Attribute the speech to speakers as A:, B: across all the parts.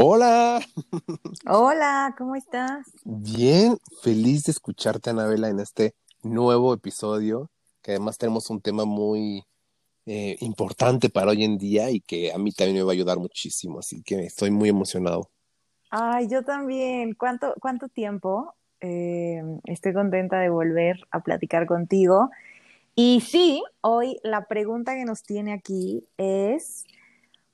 A: Hola.
B: Hola, ¿cómo estás?
A: Bien, feliz de escucharte, Anabela, en este nuevo episodio, que además tenemos un tema muy eh, importante para hoy en día y que a mí también me va a ayudar muchísimo, así que estoy muy emocionado.
B: Ay, yo también. ¿Cuánto, cuánto tiempo? Eh, estoy contenta de volver a platicar contigo. Y sí, hoy la pregunta que nos tiene aquí es,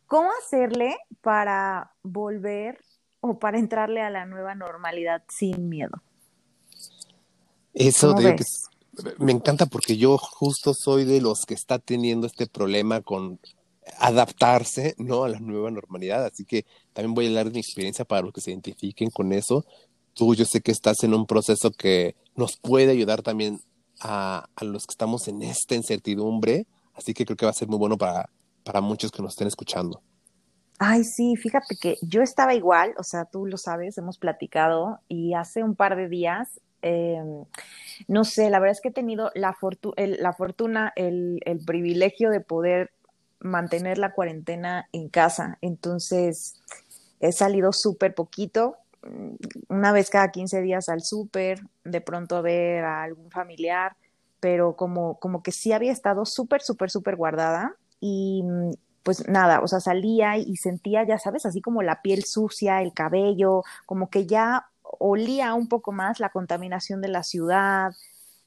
B: ¿cómo hacerle para volver o para entrarle a la nueva normalidad sin miedo?
A: Eso de que me encanta porque yo justo soy de los que está teniendo este problema con adaptarse ¿no? a la nueva normalidad, así que también voy a hablar de mi experiencia para los que se identifiquen con eso. Tú yo sé que estás en un proceso que nos puede ayudar también a, a los que estamos en esta incertidumbre, así que creo que va a ser muy bueno para, para muchos que nos estén escuchando.
B: Ay, sí, fíjate que yo estaba igual, o sea, tú lo sabes, hemos platicado y hace un par de días, eh, no sé, la verdad es que he tenido la, fortuna, el, el, privilegio de poder mantener la cuarentena en casa, entonces he salido súper poquito, mm, una vez cada 15 días al súper, de pronto a ver a algún familiar, pero como, como que sí había estado súper, súper, súper guardada y mm, pues nada, o sea, salía y sentía, ya sabes, así como la piel sucia, el cabello, como que ya olía un poco más la contaminación de la ciudad.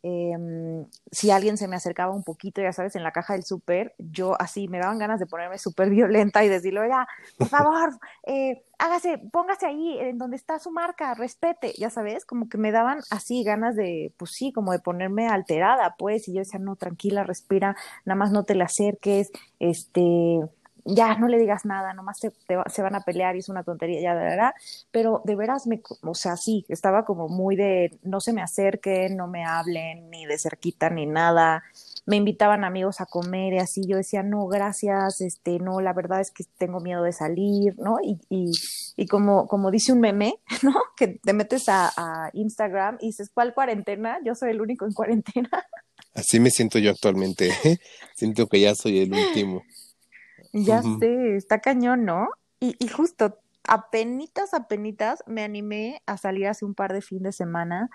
B: Eh, si alguien se me acercaba un poquito, ya sabes, en la caja del súper, yo así me daban ganas de ponerme súper violenta y decirle, oiga, por favor, eh, hágase, póngase ahí en donde está su marca, respete, ya sabes, como que me daban así ganas de, pues sí, como de ponerme alterada, pues, y yo decía, no, tranquila, respira, nada más no te le acerques, este, ya no le digas nada, nomás te, te, se van a pelear y es una tontería, ya de verdad, pero de veras me, o sea, sí, estaba como muy de no se me acerquen, no me hablen, ni de cerquita, ni nada. Me invitaban amigos a comer y así, yo decía, no, gracias, este, no, la verdad es que tengo miedo de salir, ¿no? Y, y, y como, como dice un meme, ¿no? Que te metes a, a Instagram y dices, ¿cuál cuarentena? Yo soy el único en cuarentena.
A: Así me siento yo actualmente, siento que ya soy el último.
B: Ya uh -huh. sé, está cañón, ¿no? Y, y justo, apenitas, apenitas, me animé a salir hace un par de fin de semana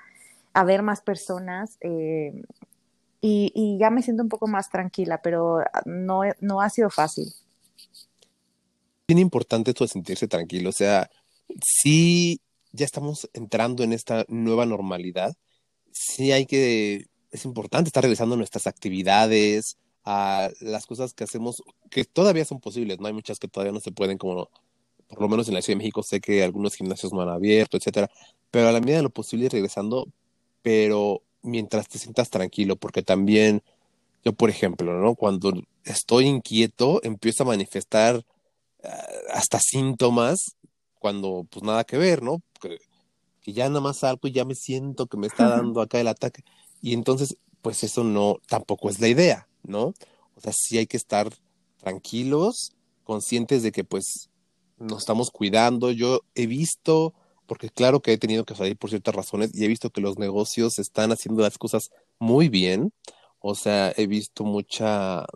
B: a ver más personas eh, y, y, ya me siento un poco más tranquila, pero no, no ha sido fácil.
A: Bien importante esto de sentirse tranquilo, o sea, sí, ya estamos entrando en esta nueva normalidad, sí hay que, es importante estar realizando nuestras actividades, a las cosas que hacemos, que todavía son posibles, ¿no? Hay muchas que todavía no se pueden, como por lo menos en la Ciudad de México sé que algunos gimnasios no han abierto, etcétera, pero a la medida de lo posible regresando, pero mientras te sientas tranquilo, porque también yo, por ejemplo, ¿no? Cuando estoy inquieto, empiezo a manifestar uh, hasta síntomas cuando pues nada que ver, ¿no? Que, que ya nada más salgo y ya me siento que me está dando acá el ataque. Y entonces, pues eso no, tampoco es la idea. ¿No? O sea, sí hay que estar tranquilos, conscientes de que pues nos estamos cuidando. Yo he visto, porque claro que he tenido que salir por ciertas razones, y he visto que los negocios están haciendo las cosas muy bien. O sea, he visto mucha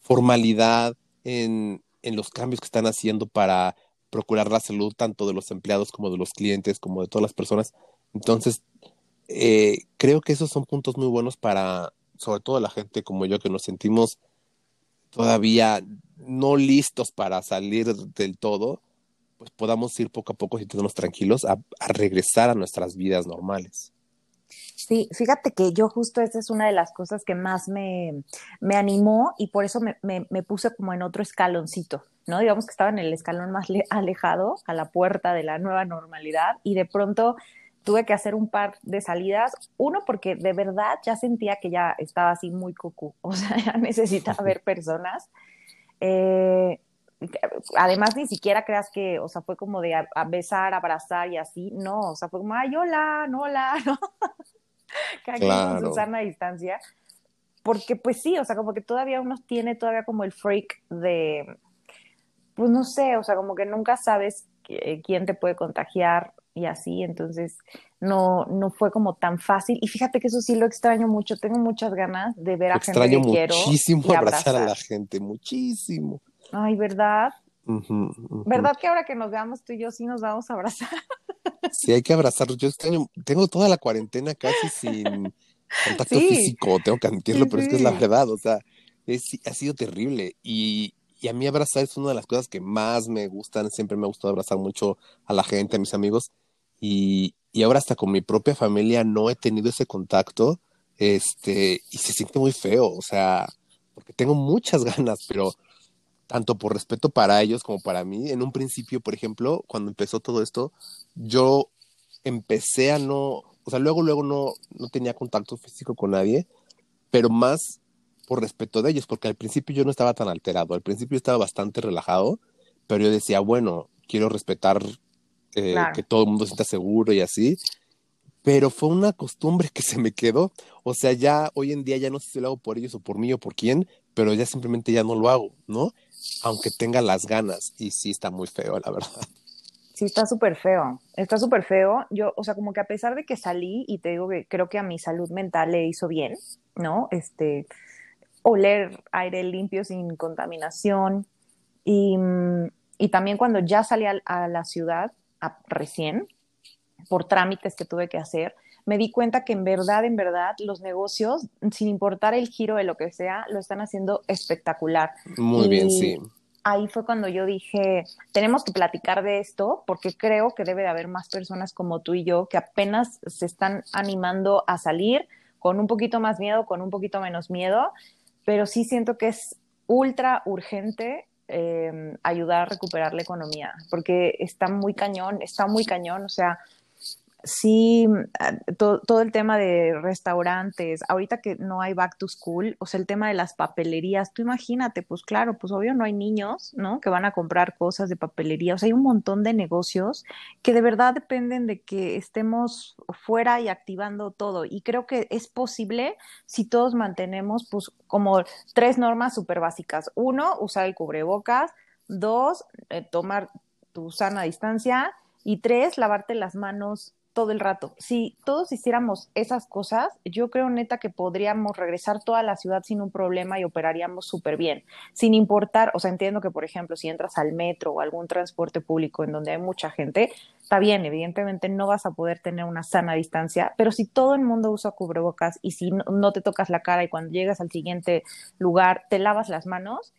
A: formalidad en, en los cambios que están haciendo para procurar la salud tanto de los empleados como de los clientes, como de todas las personas. Entonces, eh, creo que esos son puntos muy buenos para sobre todo la gente como yo que nos sentimos todavía no listos para salir del todo, pues podamos ir poco a poco sintiéndonos tranquilos a, regresar a nuestras vidas normales.
B: Sí, fíjate que yo justo esa es una de las cosas que más me, me animó y por eso me, me, puse como en otro escaloncito, ¿no? Digamos que estaba en el escalón más alejado, a la puerta de la nueva normalidad y de pronto tuve que hacer un par de salidas. Uno, porque de verdad ya sentía que ya estaba así muy cucú, o sea, ya necesitaba ver personas. Eh, además, ni siquiera creas que, o sea, fue como de a, a besar, abrazar y así, no, o sea, fue como, ay, hola, no, hola, ¿no? Claro. con su sana distancia. Porque, pues sí, o sea, como que todavía uno tiene todavía como el freak de, pues no sé, o sea, como que nunca sabes quién te puede contagiar y así, entonces no, no fue como tan fácil. Y fíjate que eso sí lo extraño mucho, tengo muchas ganas de ver a
A: extraño
B: gente que quiero.
A: muchísimo abrazar a la gente, muchísimo.
B: Ay, ¿verdad? ¿Verdad que ahora que nos veamos tú y yo sí nos vamos a abrazar?
A: Sí, hay que abrazarnos. Yo tengo toda la cuarentena casi sin contacto físico, tengo que admitirlo, pero es que es la verdad, o sea, ha sido terrible. Y, y a mí abrazar es una de las cosas que más me gustan, siempre me ha gustado abrazar mucho a la gente, a mis amigos, y, y ahora hasta con mi propia familia no he tenido ese contacto, este, y se siente muy feo, o sea, porque tengo muchas ganas, pero tanto por respeto para ellos como para mí, en un principio, por ejemplo, cuando empezó todo esto, yo empecé a no, o sea, luego, luego no, no tenía contacto físico con nadie, pero más por respeto de ellos, porque al principio yo no estaba tan alterado, al principio estaba bastante relajado, pero yo decía, bueno, quiero respetar eh, que todo el mundo se sienta seguro y así, pero fue una costumbre que se me quedó, o sea, ya hoy en día ya no sé si lo hago por ellos o por mí o por quién, pero ya simplemente ya no lo hago, ¿no? Aunque tenga las ganas, y sí está muy feo, la verdad.
B: Sí, está súper feo, está súper feo. Yo, o sea, como que a pesar de que salí y te digo que creo que a mi salud mental le hizo bien, ¿no? Este, oler aire limpio sin contaminación. Y, y también cuando ya salí a, la ciudad recién, por trámites que tuve que hacer, me di cuenta que en verdad, en verdad, los negocios, sin importar el giro de lo que sea, lo están haciendo espectacular.
A: Muy bien, sí.
B: Ahí fue cuando yo dije, tenemos que platicar de esto porque creo que debe de haber más personas como tú y yo que apenas se están animando a salir con un poquito más miedo, con un poquito menos miedo pero sí siento que es ultra urgente eh, ayudar a recuperar la economía, porque está muy cañón, está muy cañón, o sea, sí, mm, todo, el tema de restaurantes, ahorita que no hay back to school, o sea, el tema de las papelerías, tú imagínate, pues claro, pues obvio no hay niños, ¿no? Que van a comprar cosas de papelería, o sea, hay un montón de negocios que de verdad dependen de que estemos fuera y activando todo, y creo que es posible si todos mantenemos, pues, como tres normas súper básicas. Uno, usar el cubrebocas. Dos, eh, tomar tu sana distancia. Y tres, lavarte las manos todo el rato. Si todos hiciéramos esas cosas, yo creo neta que podríamos regresar toda la ciudad sin un problema y operaríamos súper bien, sin importar, o sea, entiendo que, por ejemplo, si entras al metro o algún transporte público en donde hay mucha gente, está bien, evidentemente no vas a poder tener una sana distancia, pero si todo el mundo usa cubrebocas y si no, no te tocas la cara y cuando llegas al siguiente lugar te lavas las manos,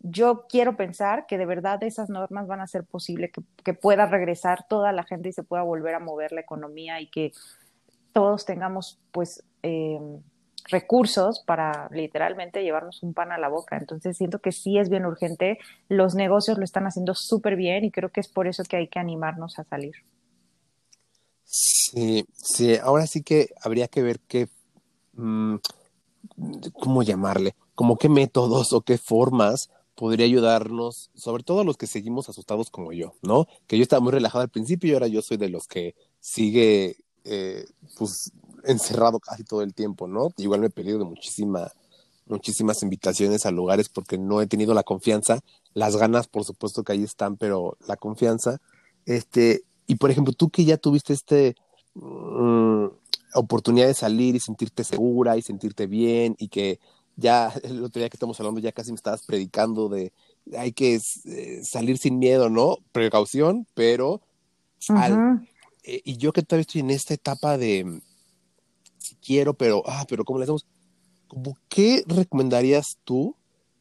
B: yo quiero pensar que de verdad esas normas van a hacer posible que, pueda regresar toda la gente y se pueda volver a mover la economía y que todos tengamos pues eh, recursos para literalmente llevarnos un pan a la boca. Entonces siento que sí es bien urgente, los negocios lo están haciendo súper bien y creo que es por eso que hay que animarnos a salir.
A: Sí, sí, ahora sí que habría que ver qué, mm, ¿cómo llamarle? Como qué métodos o qué formas podría ayudarnos, sobre todo a los que seguimos asustados como yo, ¿no? Que yo estaba muy relajado al principio y ahora yo soy de los que sigue, eh, pues, encerrado casi todo el tiempo, ¿no? Igual me he pedido de muchísima, muchísimas invitaciones a lugares porque no he tenido la confianza, las ganas, por supuesto que ahí están, pero la confianza, este, y por ejemplo, tú que ya tuviste este mm, oportunidad de salir y sentirte segura y sentirte bien y que ya el otro día que estamos hablando, ya casi me estabas predicando de hay que eh, salir sin miedo, ¿no? Precaución, pero eh, y yo que todavía estoy en esta etapa de si quiero, pero ah, pero ¿cómo le hacemos? ¿Cómo qué recomendarías tú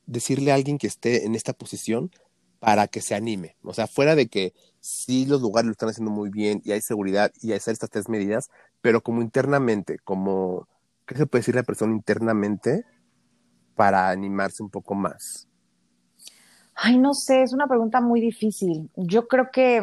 A: decirle a alguien que esté en esta posición para que se anime? O sea, fuera de que sí los lugares lo están haciendo muy bien y hay seguridad y hay estas tres medidas, pero como internamente, como ¿qué se puede decir la persona internamente para animarse un poco más?
B: Ay, no sé, es una pregunta muy difícil. Yo creo que,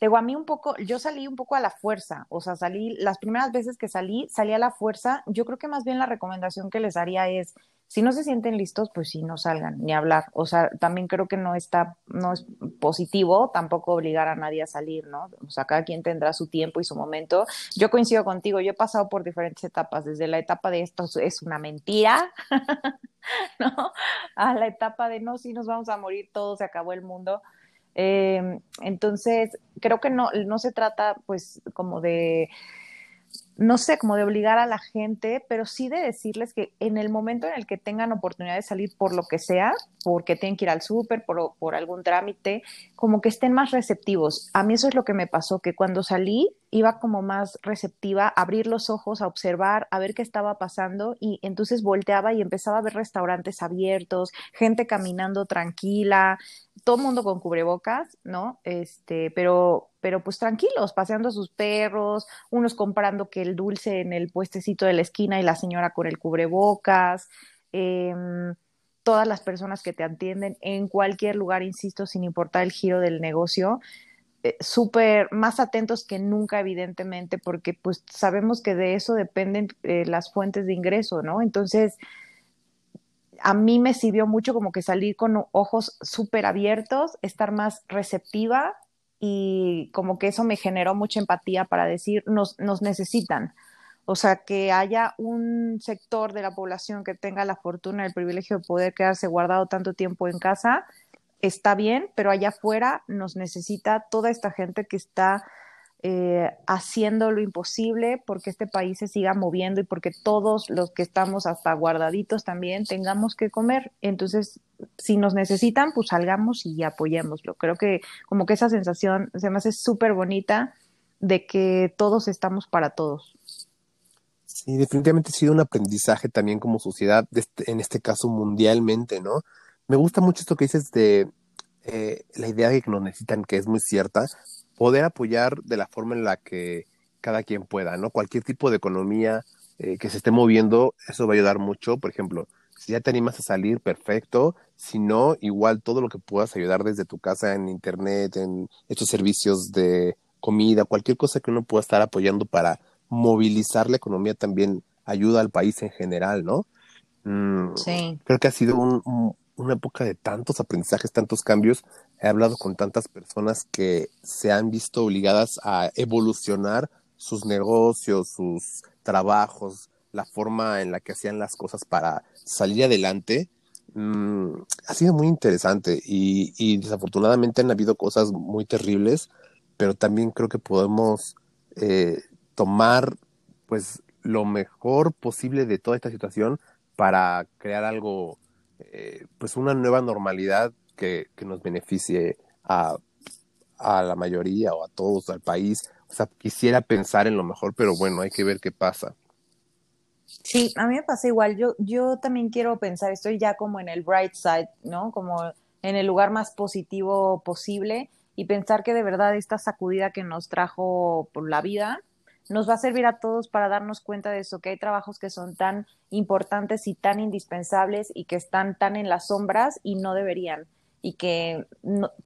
B: digo, a mí un poco, yo salí un poco a la fuerza, o sea, salí, las primeras veces que salí, salí a la fuerza. Yo creo que más bien la recomendación que les daría es, si no se sienten listos, pues sí, no salgan ni hablar. O sea, también creo que no está, no es positivo tampoco obligar a nadie a salir, ¿no? O sea, cada quien tendrá su tiempo y su momento. Yo coincido contigo, yo he pasado por diferentes etapas, desde la etapa de esto es una mentira, ¿no? A la etapa de no, sí nos vamos a morir todos, se acabó el mundo. Em, entonces, creo que no, no se trata, pues, como de no sé, como de obligar a la gente, pero sí de decirles que en el momento en el que tengan oportunidad de salir por lo que sea, porque tienen que ir al súper, por, por, algún trámite, como que estén más receptivos. A mí eso es lo que me pasó, que cuando salí iba como más receptiva, a abrir los ojos, a observar, a ver qué estaba pasando y entonces volteaba y empezaba a ver restaurantes abiertos, gente caminando tranquila, todo mundo con cubrebocas, ¿no? Este, pero, pero pues tranquilos, paseando a sus perros, unos comprando que el dulce en el puestecito de la esquina y la señora con el cubrebocas, em, todas las personas que te atienden en cualquier lugar, insisto, sin importar el giro del negocio, eh, súper más atentos que nunca, evidentemente, porque pues sabemos que de eso dependen eh, las fuentes de ingreso, ¿no? Entonces, a mí me sirvió mucho como que salir con ojos súper abiertos, estar más receptiva y como que eso me generó mucha empatía para decir, nos, nos necesitan. O sea, que haya un sector de la población que tenga la fortuna, el privilegio de poder quedarse guardado tanto tiempo en casa, está bien, pero allá afuera nos necesita toda esta gente que está eh, haciendo lo imposible porque este país se siga moviendo y porque todos los que estamos hasta guardaditos también tengamos que comer. Entonces, si nos necesitan, pues salgamos y apoyémoslo. Creo que como que esa sensación se me hace súper bonita de que todos estamos para todos.
A: Sí, definitivamente ha sido un aprendizaje también como sociedad, este, en este caso mundialmente, ¿no? Me gusta mucho esto que dices de eh, la idea de que nos necesitan, que es muy cierta, poder apoyar de la forma en la que cada quien pueda, ¿no? Cualquier tipo de economía eh, que se esté moviendo, eso va a ayudar mucho. Por ejemplo, si ya te animas a salir, perfecto. Si no, igual todo lo que puedas ayudar desde tu casa, en internet, en estos servicios de comida, cualquier cosa que uno pueda estar apoyando para movilizar la economía también ayuda al país en general, ¿no?
B: Mm, sí.
A: Creo que ha sido un, una época de tantos aprendizajes, tantos cambios. He hablado con tantas personas que se han visto obligadas a evolucionar sus negocios, sus trabajos, la forma en la que hacían las cosas para salir adelante. Mm, ha sido muy interesante y, y, desafortunadamente han habido cosas muy terribles, pero también creo que podemos eh, tomar pues lo mejor posible de toda esta situación para crear algo eh, pues una nueva normalidad que, nos beneficie a, a, la mayoría o a todos, al país. O sea, quisiera pensar en lo mejor, pero bueno, hay que ver qué pasa.
B: Sí, a mí me pasa igual. Yo, yo también quiero pensar, estoy ya como en el bright side, ¿no? Como en el lugar más positivo posible y pensar que de verdad esta sacudida que nos trajo por la vida, nos va a servir a todos para darnos cuenta de eso, que hay trabajos que son tan importantes y tan indispensables y que están tan en las sombras y no deberían. Y que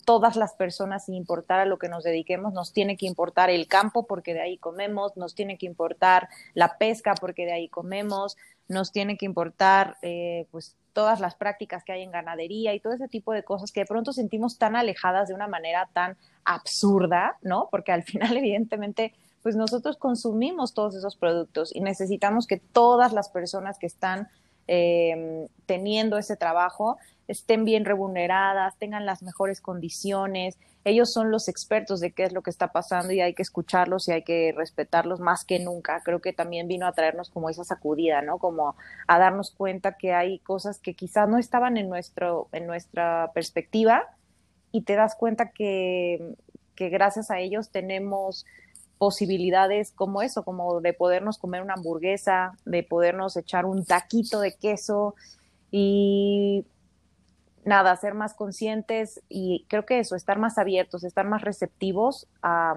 B: todas las personas, sin importar a lo que nos dediquemos, nos tiene que importar el campo porque de ahí comemos, nos tiene que importar la pesca porque de ahí comemos, nos tiene que importar eh, pues todas las prácticas que hay en ganadería y todo ese tipo de cosas que de pronto sentimos tan alejadas de una manera tan absurda, ¿no? Porque al final, evidentemente, pues nosotros consumimos todos esos productos y necesitamos que todas las personas que están em, teniendo ese trabajo estén bien remuneradas, tengan las mejores condiciones. Ellos son los expertos de qué es lo que está pasando y hay que escucharlos y hay que respetarlos más que nunca. Creo que también vino a traernos como esa sacudida, ¿no? Como a darnos cuenta que hay cosas que quizás no estaban en, nuestro, en nuestra perspectiva y te das cuenta que, que gracias a ellos tenemos posibilidades como eso, como de podernos comer una hamburguesa, de podernos echar un taquito de queso y nada, ser más conscientes y creo que eso, estar más abiertos, estar más receptivos a,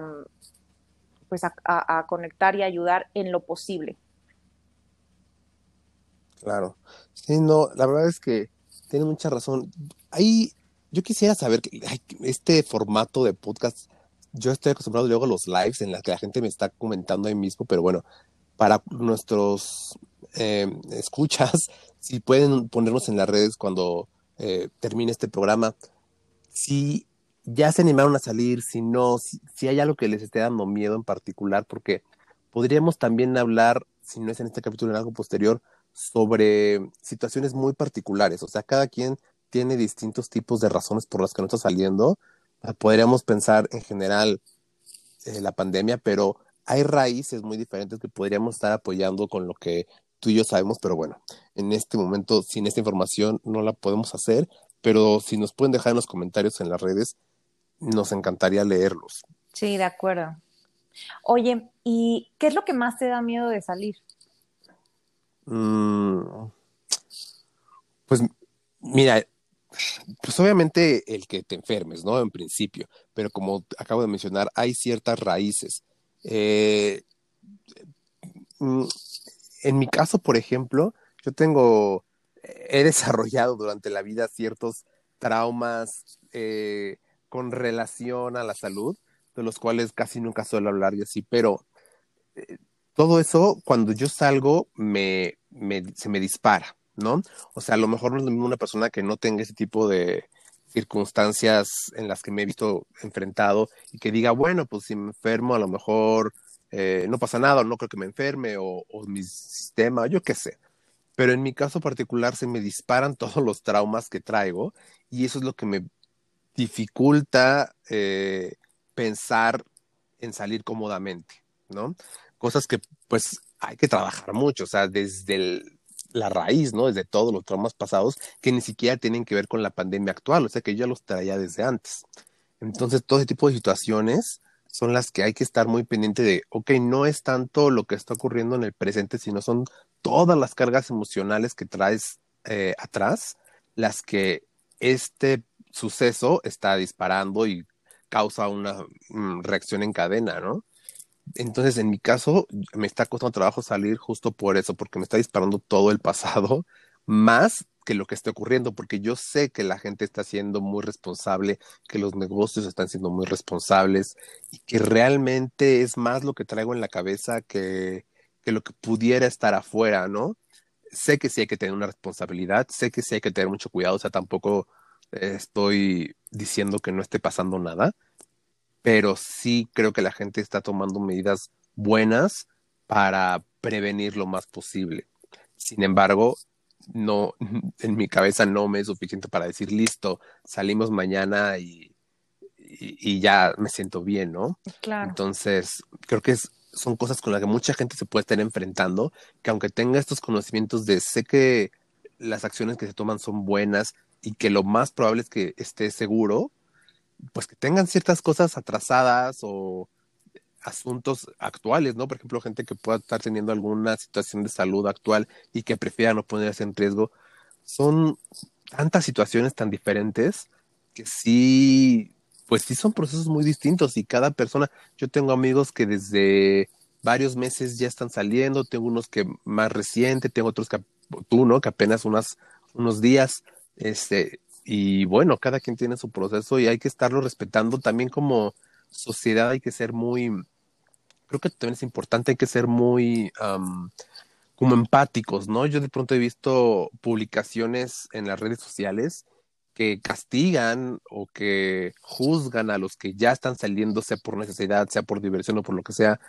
B: pues a, conectar y ayudar en lo posible.
A: Claro. Sí, no, la verdad es que tiene mucha razón. Ahí yo quisiera saber que este formato de podcast yo estoy acostumbrado luego a los lives en los que la gente me está comentando ahí mismo, pero bueno, para nuestros eh, escuchas, si pueden ponernos en las redes cuando eh, termine este programa, si ya se animaron a salir, si no, si, si, hay algo que les esté dando miedo en particular, porque podríamos también hablar, si no es en este capítulo, en algo posterior, sobre situaciones muy particulares, o sea, cada quien tiene distintos tipos de razones por las que no está saliendo, podríamos pensar en general eh, la pandemia, pero hay raíces muy diferentes que podríamos estar apoyando con lo que tú y yo sabemos, pero bueno, en este momento, sin esta información, no la podemos hacer, pero si nos pueden dejar en los comentarios en las redes, nos encantaría leerlos.
B: Sí, de acuerdo. Oye, ¿y qué es lo que más te da miedo de salir?
A: Mm, pues mira, pues obviamente el que te enfermes, ¿no? En principio, pero como acabo de mencionar, hay ciertas raíces. Eh, mm, en mi caso, por ejemplo, yo tengo, he desarrollado durante la vida ciertos traumas eh, con relación a la salud, de los cuales casi nunca suelo hablar y así, pero eh, todo eso, cuando yo salgo, me, me, se me dispara, ¿no? O sea, a lo mejor no es lo mismo una persona que no tenga ese tipo de circunstancias en las que me he visto enfrentado y que diga, bueno, pues si me enfermo, a lo mejor eh, no pasa nada, no creo que me enferme o, o mi sistema, yo qué sé. Pero en mi caso particular se me disparan todos los traumas que traigo y eso es lo que me dificulta eh, pensar en salir cómodamente, ¿no? Cosas que pues hay que trabajar mucho, o sea, desde la raíz, ¿no? Desde todos los traumas pasados que ni siquiera tienen que ver con la pandemia actual, o sea, que ya los traía desde antes. Entonces, todo ese tipo de situaciones son las que hay que estar muy pendiente de, ok, no es tanto lo que está ocurriendo en el presente, sino son todas las cargas emocionales que traes eh, atrás, las que este suceso está disparando y causa una mm, reacción en cadena, ¿no? Entonces, en mi caso, me está costando trabajo salir justo por eso, porque me está disparando todo el pasado, más que lo que está ocurriendo, porque yo sé que la gente está siendo muy responsable, que los negocios están siendo muy responsables y que realmente es más lo que traigo en la cabeza que, que lo que pudiera estar afuera, ¿no? Sé que sí hay que tener una responsabilidad, sé que sí hay que tener mucho cuidado, o sea, tampoco estoy diciendo que no esté pasando nada, pero sí creo que la gente está tomando medidas buenas para prevenir lo más posible. Sin embargo, no, en mi cabeza no me es suficiente para decir, listo, salimos mañana y, y, ya me siento bien, ¿no?
B: Claro.
A: Entonces, creo que es, son cosas con las que mucha gente se puede estar enfrentando, que aunque tenga estos conocimientos de sé que las acciones que se toman son buenas, y que lo más probable es que esté seguro, pues que tengan ciertas cosas atrasadas o asuntos actuales, ¿no? Por ejemplo, gente que pueda estar teniendo alguna situación de salud actual y que prefiera no ponerse en riesgo. Son tantas situaciones tan diferentes que sí, pues sí son procesos muy distintos y cada persona, yo tengo amigos que desde varios meses ya están saliendo, tengo unos que más reciente, tengo otros que tú, ¿no? Que apenas unas, unos días, este, y bueno, cada quien tiene su proceso y hay que estarlo respetando. También como sociedad hay que ser muy, creo que también es importante, hay que ser muy como empáticos, ¿no? Yo de pronto he visto publicaciones en las redes sociales que castigan o que juzgan a los que ya están saliendo, sea por necesidad, sea por diversión o por lo que sea.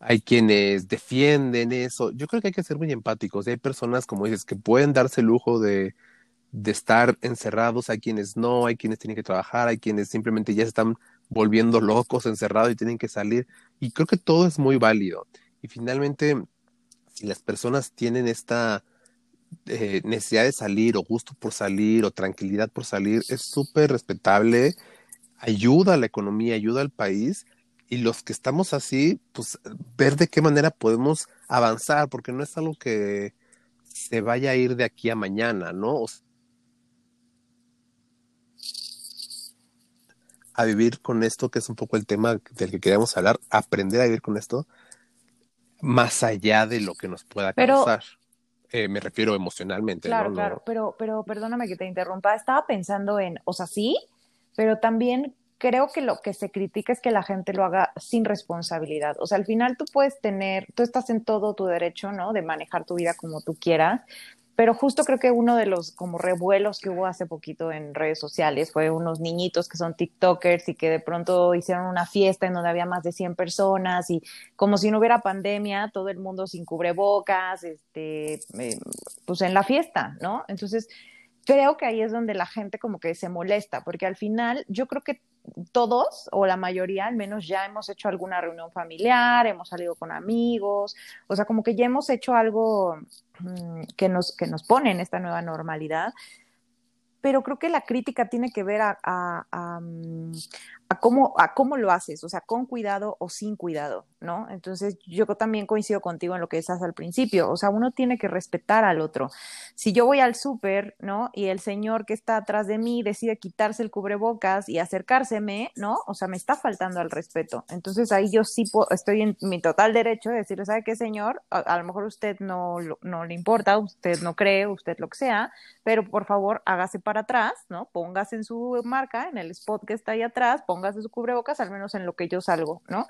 A: Hay quienes defienden eso. Yo creo que hay que ser muy empáticos. hay personas, como dices, que pueden darse el lujo de, de estar encerrados, hay quienes no, hay quienes tienen que trabajar, hay quienes simplemente ya se están volviendo locos, encerrados y tienen que salir. Y creo que todo es muy válido. Y finalmente, si las personas tienen esta eh, necesidad de salir o gusto por salir o tranquilidad por salir, es súper respetable, ayuda a la economía, ayuda al país. Y los que estamos así, pues ver de qué manera podemos avanzar, porque no es algo que se vaya a ir de aquí a mañana, ¿no? A vivir con esto, que es un poco el tema del que queríamos hablar, aprender a vivir con esto, más allá de lo que nos pueda causar. Eh, me refiero emocionalmente.
B: Claro, claro, pero, pero perdóname que te interrumpa, estaba pensando en, o sea, sí, pero también creo que lo que se critica es que la gente lo haga sin responsabilidad. O sea, al final tú puedes tener, tú estás en todo tu derecho, ¿no? De manejar tu vida como tú quieras, pero justo creo que uno de los como revuelos que hubo hace poquito en redes sociales fue unos niñitos que son TikTokers y que de pronto hicieron una fiesta en donde había más de 100 personas y como si no hubiera pandemia, todo el mundo sin cubrebocas, este, eh, pues en la fiesta, ¿no? Entonces, creo que ahí es donde la gente como que se molesta, porque al final yo creo que todos o la mayoría al menos ya hemos hecho alguna reunión familiar, hemos salido con amigos, o sea, como que ya hemos hecho algo mm, que, nos, que nos pone en esta nueva normalidad. Pero creo que la crítica tiene que ver a, a, mm, cómo, a cómo lo haces, o sea, con cuidado o sin cuidado, ¿no? Entonces, yo también coincido contigo en lo que decías al principio, o sea, uno tiene que respetar al otro. Si yo voy al súper, ¿no? Y el señor que está atrás de mí decide quitarse el cubrebocas y acercárseme, ¿no? O sea, me está faltando al respeto. Entonces, ahí yo sí estoy en mi total derecho de decirle, ¿sabe qué, señor? A, a lo mejor usted no, no le importa, usted no cree, usted lo que sea, pero por favor, hágase para atrás, ¿no? Póngase en su marca, en el spot que está ahí atrás, póngase su cubrebocas, al menos en lo que yo salgo, ¿no?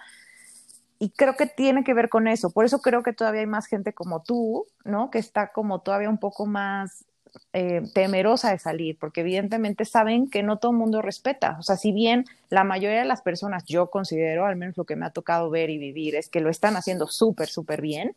B: Y creo que tiene que ver con eso. Por eso creo que todavía hay más gente como tú, ¿no? Que está como todavía un poco más eh, temerosa de salir, porque evidentemente saben que no todo el mundo respeta. O sea, si bien la mayoría de las personas, yo considero, al menos lo que me ha tocado ver y vivir, es que lo están haciendo súper, súper bien,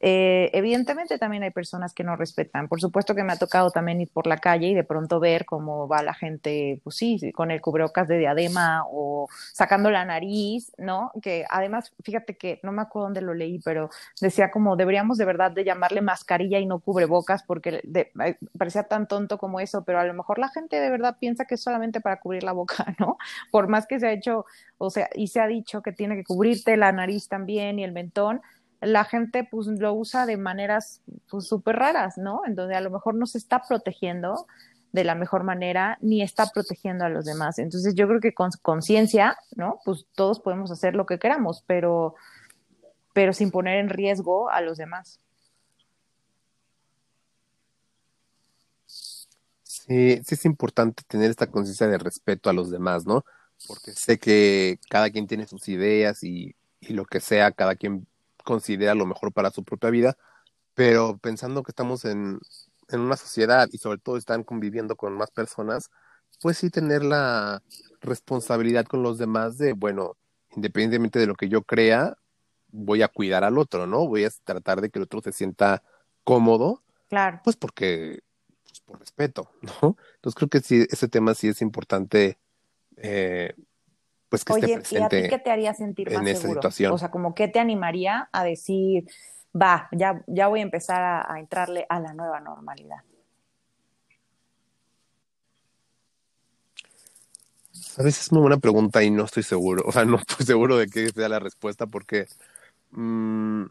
B: eh, evidentemente también hay personas que no respetan. Por supuesto que me ha tocado también ir por la calle y de pronto ver cómo va la gente, pues sí, con el cubrebocas de diadema o sacando la nariz, ¿no? Que además, fíjate que no me acuerdo dónde lo leí, pero decía como deberíamos de verdad de llamarle mascarilla y no cubrebocas porque parecía tan tonto como eso, pero a lo mejor la gente de verdad piensa que es solamente para cubrir la boca, ¿no? Por más que se ha hecho, o sea, y se ha dicho que tiene que cubrirte la nariz también y el mentón la gente pues lo usa de maneras pues súper raras, ¿no? En donde a lo mejor no se está protegiendo de la mejor manera ni está protegiendo a los demás. Entonces yo creo que con conciencia, ¿no? Pues todos podemos hacer lo que queramos, pero, pero sin poner en riesgo a los demás.
A: Sí, sí es importante tener esta conciencia de respeto a los demás, ¿no? Porque sé que cada quien tiene sus ideas y, y lo que sea, cada quien considera lo mejor para su propia vida, pero pensando que estamos en, en una sociedad y sobre todo están conviviendo con más personas, pues sí tener la responsabilidad con los demás de, bueno, independientemente de lo que yo crea, voy a cuidar al otro, ¿no? Voy a tratar de que el otro se sienta cómodo.
B: Claro.
A: Pues porque, pues por respeto, ¿no? Entonces creo que sí, ese tema sí es importante eh, pues que
B: Oye,
A: esté presente
B: ¿y a ti qué te haría sentir
A: en
B: más
A: esa
B: seguro?
A: situación.
B: O sea, como qué te animaría a decir, va, ya, ya voy a empezar a, a entrarle a la nueva normalidad.
A: Sabes, es una buena pregunta y no estoy seguro. O sea, no estoy seguro de qué sea la respuesta porque, mm,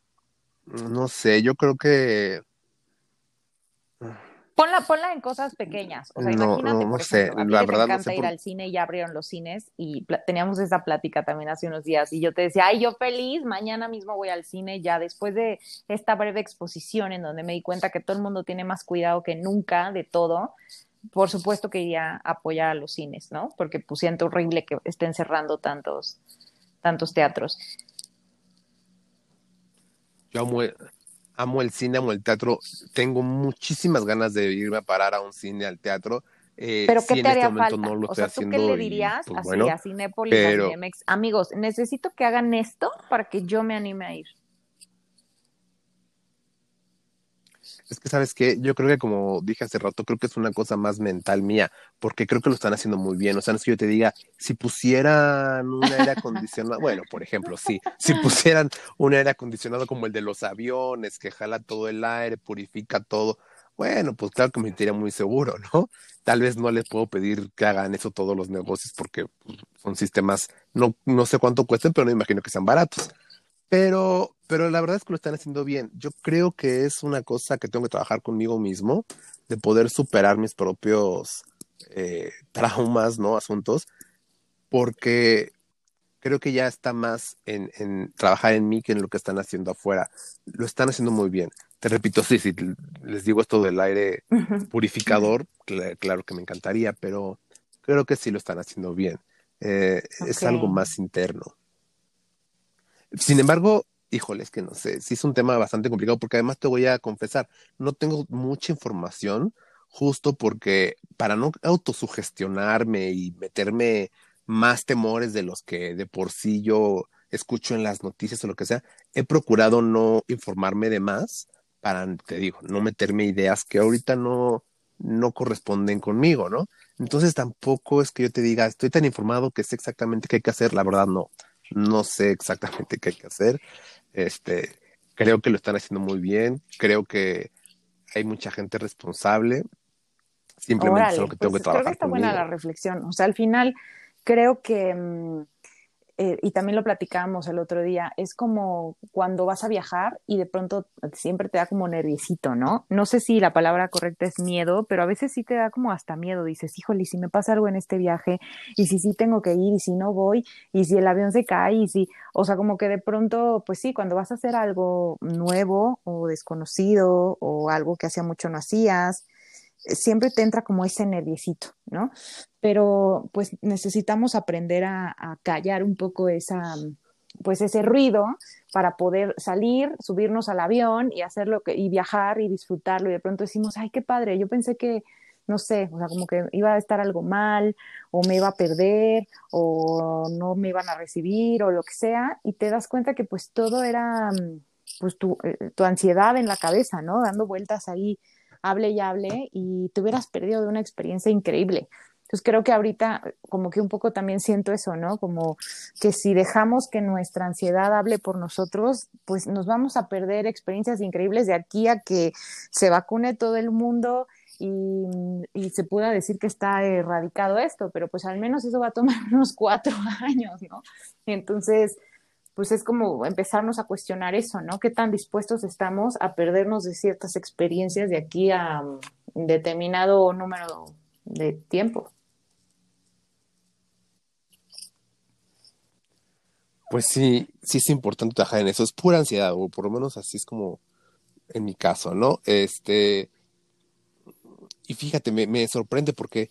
A: no sé, yo creo que
B: Ponla, ponla en cosas pequeñas. O sea,
A: no,
B: imagínate,
A: no,
B: por
A: sé,
B: ejemplo, a ti
A: la
B: que te
A: verdad no
B: encanta
A: sé
B: ir
A: por...
B: al cine y ya abrieron los cines y teníamos esa plática también hace unos días y yo te decía, ay, yo feliz, mañana mismo voy al cine ya después de esta breve exposición en donde me di cuenta que todo el mundo tiene más cuidado que nunca de todo. Por supuesto que iría a apoyar a los cines, ¿no? Porque pues siento horrible que estén cerrando tantos, tantos teatros.
A: Yo amo, amo el cine, amo el teatro. Tengo muchísimas ganas de irme a parar a un cine, al teatro. Eh,
B: Pero
A: sí,
B: ¿qué te
A: este
B: haría
A: momento
B: falta?
A: no lo
B: O sea, ¿tú qué le
A: y
B: dirías
A: pues
B: así
A: bueno,
B: a Cinépolis, a
A: pero
B: Cinemex? Amigos, necesito que hagan esto para que yo me anime a ir.
A: Es que, ¿sabes qué? Yo creo que, como dije hace rato, creo que es una cosa más mental mía, porque creo que lo están haciendo muy bien. O sea, no es que yo te diga, si pusieran un aire acondicionado, bueno, por ejemplo, sí, si pusieran un aire acondicionado como el de los aviones, que jala todo el aire, purifica todo, bueno, pues claro que me sentiría muy seguro, ¿no? Tal vez no les puedo pedir que hagan eso todos los negocios, porque pues, son sistemas, no, no sé cuánto cuesten, pero no imagino que sean baratos. Pero, pero la verdad es que lo están haciendo bien. Yo creo que es una cosa que tengo que trabajar conmigo mismo, de poder superar mis propios eh, traumas, ¿no? Asuntos, porque creo que ya está más en, en trabajar en mí que en lo que están haciendo afuera. Lo están haciendo muy bien. Te repito, sí, sí, les digo esto del aire purificador, cl- claro que me encantaría, pero creo que sí lo están haciendo bien. Eh, Es algo más interno. Sin embargo, híjole, es que no sé, sí es un tema bastante complicado porque además te voy a confesar, no tengo mucha información justo porque para no autosugestionarme y meterme más temores de los que de por sí yo escucho en las noticias o lo que sea, he procurado no informarme de más para, te digo, no meterme ideas que ahorita no, no corresponden conmigo, ¿no? Entonces tampoco es que yo te diga, estoy tan informado que sé exactamente qué hay que hacer, la verdad no, no sé exactamente qué hay que hacer. Este, creo que lo están haciendo muy bien, creo que hay mucha gente responsable. Simplemente es lo que tengo
B: pues
A: que trabajar.
B: Creo que está buena la reflexión. O sea, al final creo que mm, eh, y también lo platicábamos el otro día, es como cuando vas a viajar y de pronto siempre te da como nerviosito, ¿no? No sé si la palabra correcta es miedo, pero a veces sí te da como hasta miedo. Dices, híjole, si me pasa algo en este viaje, y si sí tengo que ir, y si no voy, y si el avión se cae, y si, o sea, como que de pronto, pues sí, cuando vas a hacer algo nuevo o desconocido o algo que hacía mucho no hacías, siempre te entra como ese nerviosito, ¿no? Pero pues necesitamos aprender a, callar un poco esa, pues ese ruido para poder salir, subirnos al avión y hacerlo y viajar y disfrutarlo. Y de pronto decimos, ay, qué padre, yo pensé que, no sé, o sea, como que iba a estar algo mal, o me iba a perder, o no me iban a recibir, o lo que sea, y te das cuenta que pues todo era pues tu, eh, tu ansiedad en la cabeza, ¿no? Dando vueltas ahí hable y hable y te hubieras perdido de una experiencia increíble. Entonces creo que ahorita como que un poco también siento eso, ¿no? Como que si dejamos que nuestra ansiedad hable por nosotros, pues nos vamos a perder experiencias increíbles de aquí a que se vacune todo el mundo y, y se pueda decir que está erradicado esto, pero pues al menos eso va a tomar unos cuatro años, ¿no? Entonces, pues es como empezarnos a cuestionar eso, ¿no? ¿Qué tan dispuestos estamos a perdernos de ciertas experiencias de aquí a un mm, determinado número de tiempo?
A: Pues sí, sí es importante trabajar en eso. Es pura ansiedad, o por lo menos así es como en mi caso, ¿no? Este. Y fíjate, me, me sorprende porque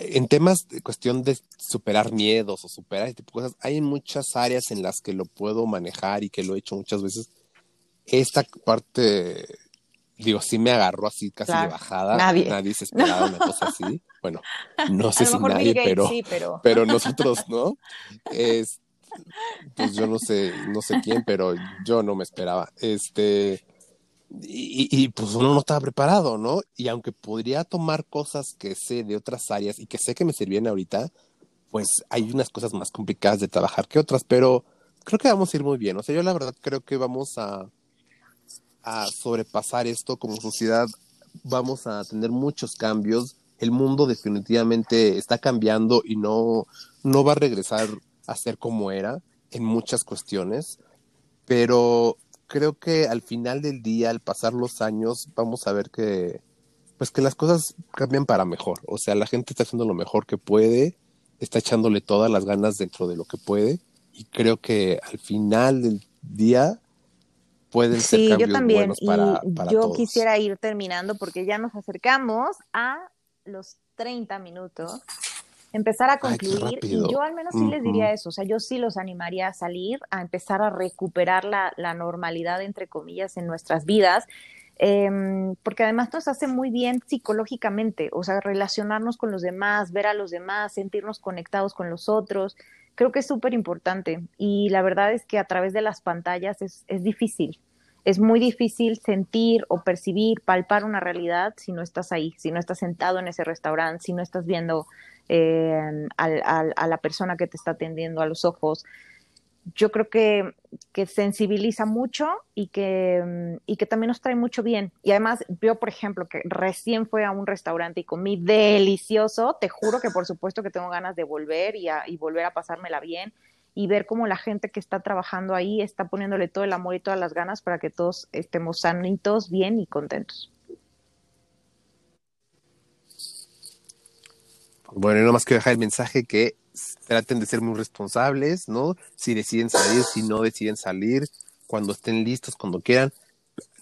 A: en temas de cuestión de superar miedos o superar este tipo de cosas, hay muchas áreas en las que lo puedo manejar y que lo he hecho muchas veces. Esta parte, digo, sí me agarró así casi de bajada.
B: Nadie.
A: Nadie se esperaba una cosa así. Bueno, no sé si nadie, pero, pero... pero nosotros, ¿no? Es, pues yo no sé, no sé quién, pero yo no me esperaba. Este, y, pues uno no estaba preparado, ¿no? Y aunque podría tomar cosas que sé de otras áreas y que sé que me sirvían ahorita, pues hay unas cosas más complicadas de trabajar que otras, pero creo que vamos a ir muy bien. O sea, yo la verdad creo que vamos a, a sobrepasar esto como sociedad, vamos a tener muchos cambios. El mundo definitivamente está cambiando y no, no va a regresar a ser como era en muchas cuestiones, pero creo que al final del día, al pasar los años, vamos a ver que, pues que las cosas cambian para mejor. O sea, la gente está haciendo lo mejor que puede, está echándole todas las ganas dentro de lo que puede, y creo que al final del día pueden ser sí, cambios yo también. buenos para,
B: y yo quisiera ir terminando porque ya nos acercamos a los 30 minutos empezar a concluir y yo al menos sí les diría eso, o sea, yo sí los animaría a salir, a empezar a recuperar la, la normalidad, entre comillas, en nuestras vidas, em, porque además nos hace muy bien psicológicamente, o sea, relacionarnos con los demás, ver a los demás, sentirnos conectados con los otros, creo que es súper importante y la verdad es que a través de las pantallas es, es difícil. Es muy difícil sentir o percibir, palpar una realidad si no estás ahí, si no estás sentado en ese restaurante, si no estás viendo eh, a la persona que te está atendiendo a los ojos. Yo creo que, que sensibiliza mucho y que, y que también nos trae mucho bien. Y además, yo, por ejemplo, que recién fui a un restaurante y comí delicioso, te juro que por supuesto que tengo ganas de volver y, y volver a pasármela bien y ver cómo la gente que está trabajando ahí está poniéndole todo el amor y todas las ganas para que todos estemos sanitos, bien y contentos.
A: Bueno, y no más que dejar el mensaje que traten de ser muy responsables, ¿no? Si deciden salir, si no deciden salir, cuando estén listos, cuando quieran,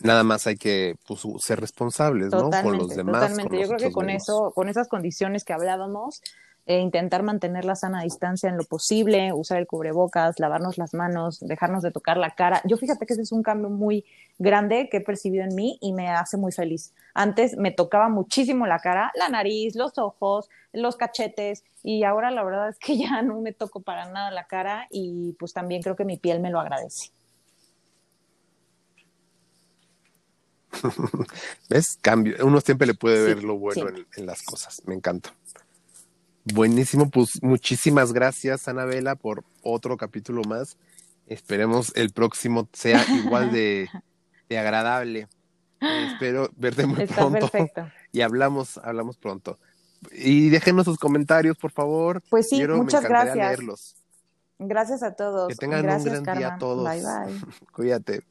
A: nada más hay que pues, ser responsables, ¿no?
B: Con los demás. Totalmente, yo creo que con eso, con esas condiciones que hablábamos, e intentar mantener la sana distancia en lo posible, usar el cubrebocas, lavarnos las manos, dejarnos de tocar la cara. Yo fíjate que ese es un cambio muy grande que he percibido en mí y me hace muy feliz. Antes me tocaba muchísimo la cara, la nariz, los ojos, los cachetes y ahora la verdad es que ya no me toco para nada la cara y pues también creo que mi piel me lo agradece.
A: ¿Ves? Cambio. Uno siempre le puede ver lo bueno en, las cosas. Me encanta. Buenísimo, pues muchísimas gracias, Anabela, por otro capítulo más. Esperemos el próximo sea igual de, agradable. espero verte muy pronto. Y hablamos, hablamos pronto. Y déjenos sus comentarios, por favor.
B: Pues sí, muchas gracias. Leerlos. Gracias a todos.
A: Que tengan un gran día a todos.
B: Bye, bye.
A: Cuídate.